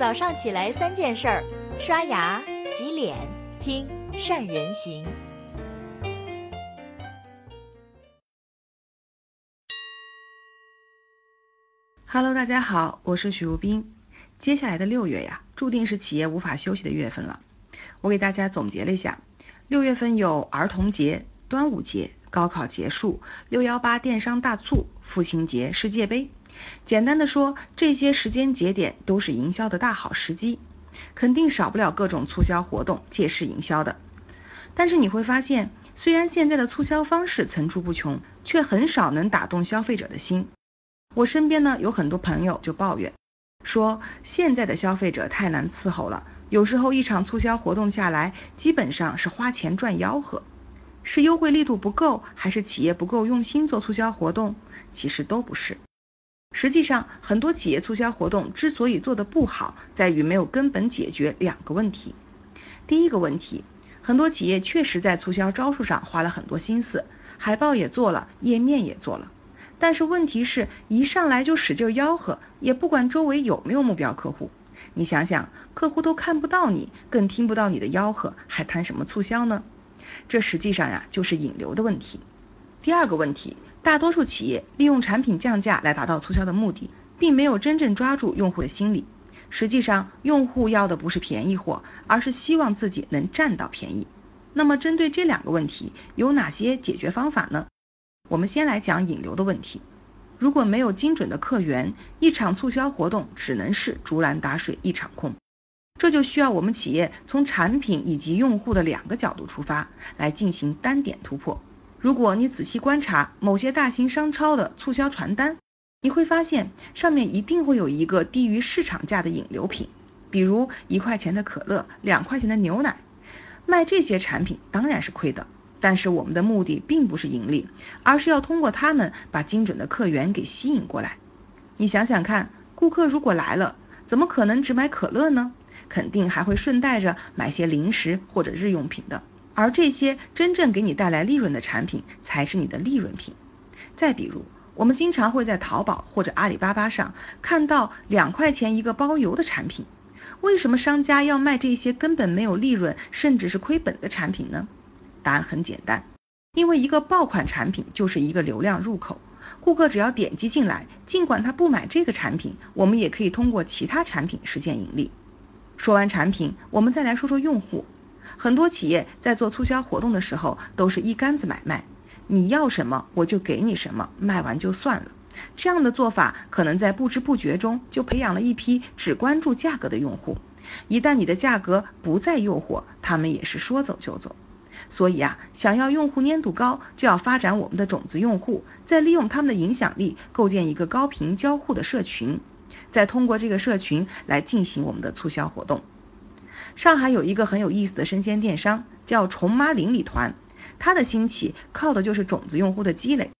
早上起来三件事儿：刷牙、洗脸、听善人行。Hello，大家好，我是许如冰。接下来的六月呀，注定是企业无法休息的月份了。我给大家总结了一下，六月份有儿童节、端午节、高考结束、六幺八电商大促、父亲节、世界杯。简单的说，这些时间节点都是营销的大好时机，肯定少不了各种促销活动、借势营销的。但是你会发现，虽然现在的促销方式层出不穷，却很少能打动消费者的心。我身边呢有很多朋友就抱怨，说现在的消费者太难伺候了，有时候一场促销活动下来，基本上是花钱赚吆喝。是优惠力度不够，还是企业不够用心做促销活动？其实都不是。实际上，很多企业促销活动之所以做得不好，在于没有根本解决两个问题。第一个问题，很多企业确实在促销招数上花了很多心思，海报也做了，页面也做了，但是问题是一上来就使劲吆喝，也不管周围有没有目标客户。你想想，客户都看不到你，更听不到你的吆喝，还谈什么促销呢？这实际上呀，就是引流的问题。第二个问题。大多数企业利用产品降价来达到促销的目的，并没有真正抓住用户的心理。实际上，用户要的不是便宜货，而是希望自己能占到便宜。那么，针对这两个问题，有哪些解决方法呢？我们先来讲引流的问题。如果没有精准的客源，一场促销活动只能是竹篮打水一场空。这就需要我们企业从产品以及用户的两个角度出发，来进行单点突破。如果你仔细观察某些大型商超的促销传单，你会发现上面一定会有一个低于市场价的引流品，比如一块钱的可乐，两块钱的牛奶。卖这些产品当然是亏的，但是我们的目的并不是盈利，而是要通过他们把精准的客源给吸引过来。你想想看，顾客如果来了，怎么可能只买可乐呢？肯定还会顺带着买些零食或者日用品的。而这些真正给你带来利润的产品，才是你的利润品。再比如，我们经常会在淘宝或者阿里巴巴上看到两块钱一个包邮的产品。为什么商家要卖这些根本没有利润，甚至是亏本的产品呢？答案很简单，因为一个爆款产品就是一个流量入口，顾客只要点击进来，尽管他不买这个产品，我们也可以通过其他产品实现盈利。说完产品，我们再来说说用户。很多企业在做促销活动的时候，都是一竿子买卖，你要什么我就给你什么，卖完就算了。这样的做法可能在不知不觉中就培养了一批只关注价格的用户。一旦你的价格不再诱惑，他们也是说走就走。所以啊，想要用户粘度高，就要发展我们的种子用户，再利用他们的影响力，构建一个高频交互的社群，再通过这个社群来进行我们的促销活动。上海有一个很有意思的生鲜电商，叫虫妈邻里团，它的兴起靠的就是种子用户的积累。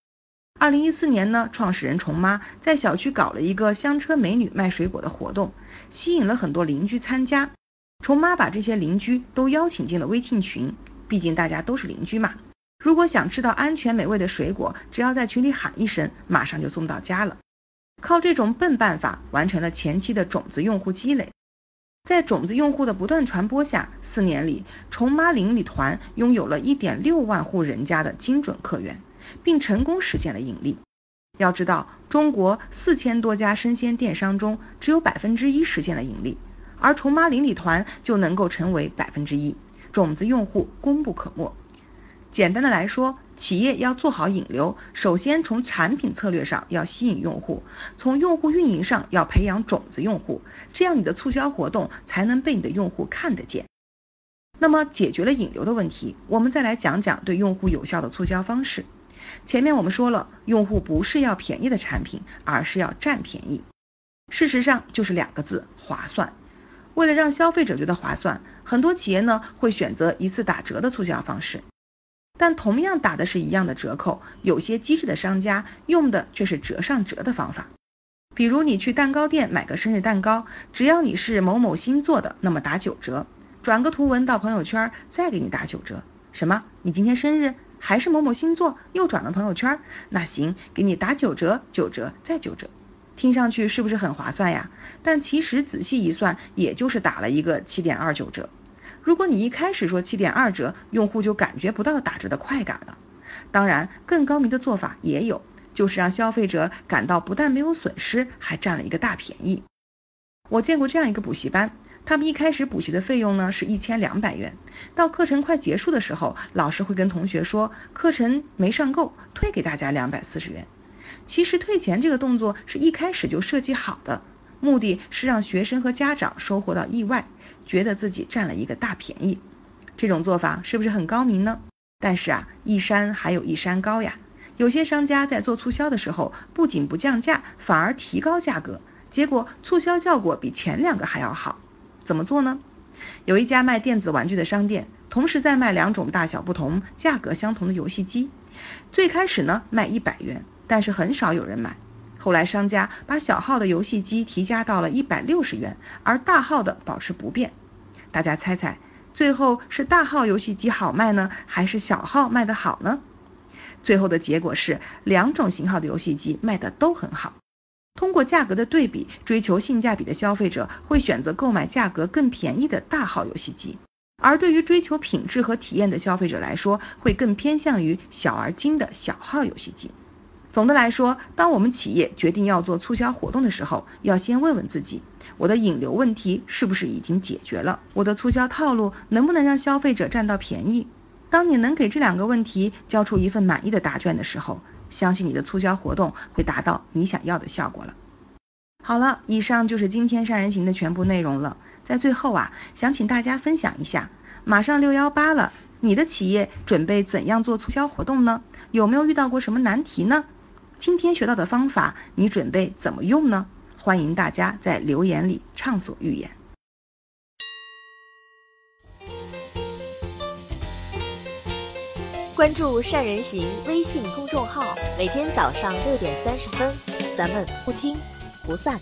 二零一四年呢，创始人虫妈在小区搞了一个香车美女卖水果的活动，吸引了很多邻居参加。虫妈把这些邻居都邀请进了微信群，毕竟大家都是邻居嘛。如果想吃到安全美味的水果，只要在群里喊一声，马上就送到家了。靠这种笨办法，完成了前期的种子用户积累。在种子用户的不断传播下，四年里，虫妈邻里团拥有了一点六万户人家的精准客源，并成功实现了盈利。要知道，中国四千多家生鲜电商中，只有百分之一实现了盈利，而虫妈邻里团就能够成为百分之一，种子用户功不可没。简单的来说，企业要做好引流，首先从产品策略上要吸引用户，从用户运营上要培养种子用户，这样你的促销活动才能被你的用户看得见。那么解决了引流的问题，我们再来讲讲对用户有效的促销方式。前面我们说了，用户不是要便宜的产品，而是要占便宜。事实上就是两个字：划算。为了让消费者觉得划算，很多企业呢会选择一次打折的促销方式。但同样打的是一样的折扣，有些机智的商家用的却是折上折的方法。比如你去蛋糕店买个生日蛋糕，只要你是某某星座的，那么打九折。转个图文到朋友圈，再给你打九折。什么？你今天生日还是某某星座？又转了朋友圈？那行，给你打九折，九折再九折。听上去是不是很划算呀？但其实仔细一算，也就是打了一个七点二九折。如果你一开始说七点二折，用户就感觉不到打折的快感了。当然，更高明的做法也有，就是让消费者感到不但没有损失，还占了一个大便宜。我见过这样一个补习班，他们一开始补习的费用呢是一千两百元，到课程快结束的时候，老师会跟同学说课程没上够，退给大家两百四十元。其实退钱这个动作是一开始就设计好的，目的是让学生和家长收获到意外。觉得自己占了一个大便宜，这种做法是不是很高明呢？但是啊，一山还有一山高呀。有些商家在做促销的时候，不仅不降价，反而提高价格，结果促销效果比前两个还要好。怎么做呢？有一家卖电子玩具的商店，同时在卖两种大小不同、价格相同的游戏机。最开始呢，卖一百元，但是很少有人买。后来商家把小号的游戏机提价到了一百六十元，而大号的保持不变。大家猜猜，最后是大号游戏机好卖呢，还是小号卖的好呢？最后的结果是两种型号的游戏机卖的都很好。通过价格的对比，追求性价比的消费者会选择购买价格更便宜的大号游戏机，而对于追求品质和体验的消费者来说，会更偏向于小而精的小号游戏机。总的来说，当我们企业决定要做促销活动的时候，要先问问自己，我的引流问题是不是已经解决了？我的促销套路能不能让消费者占到便宜？当你能给这两个问题交出一份满意的答卷的时候，相信你的促销活动会达到你想要的效果了。好了，以上就是今天善人行的全部内容了。在最后啊，想请大家分享一下，马上六幺八了，你的企业准备怎样做促销活动呢？有没有遇到过什么难题呢？今天学到的方法，你准备怎么用呢？欢迎大家在留言里畅所欲言。关注善人行微信公众号，每天早上六点三十分，咱们不听不散。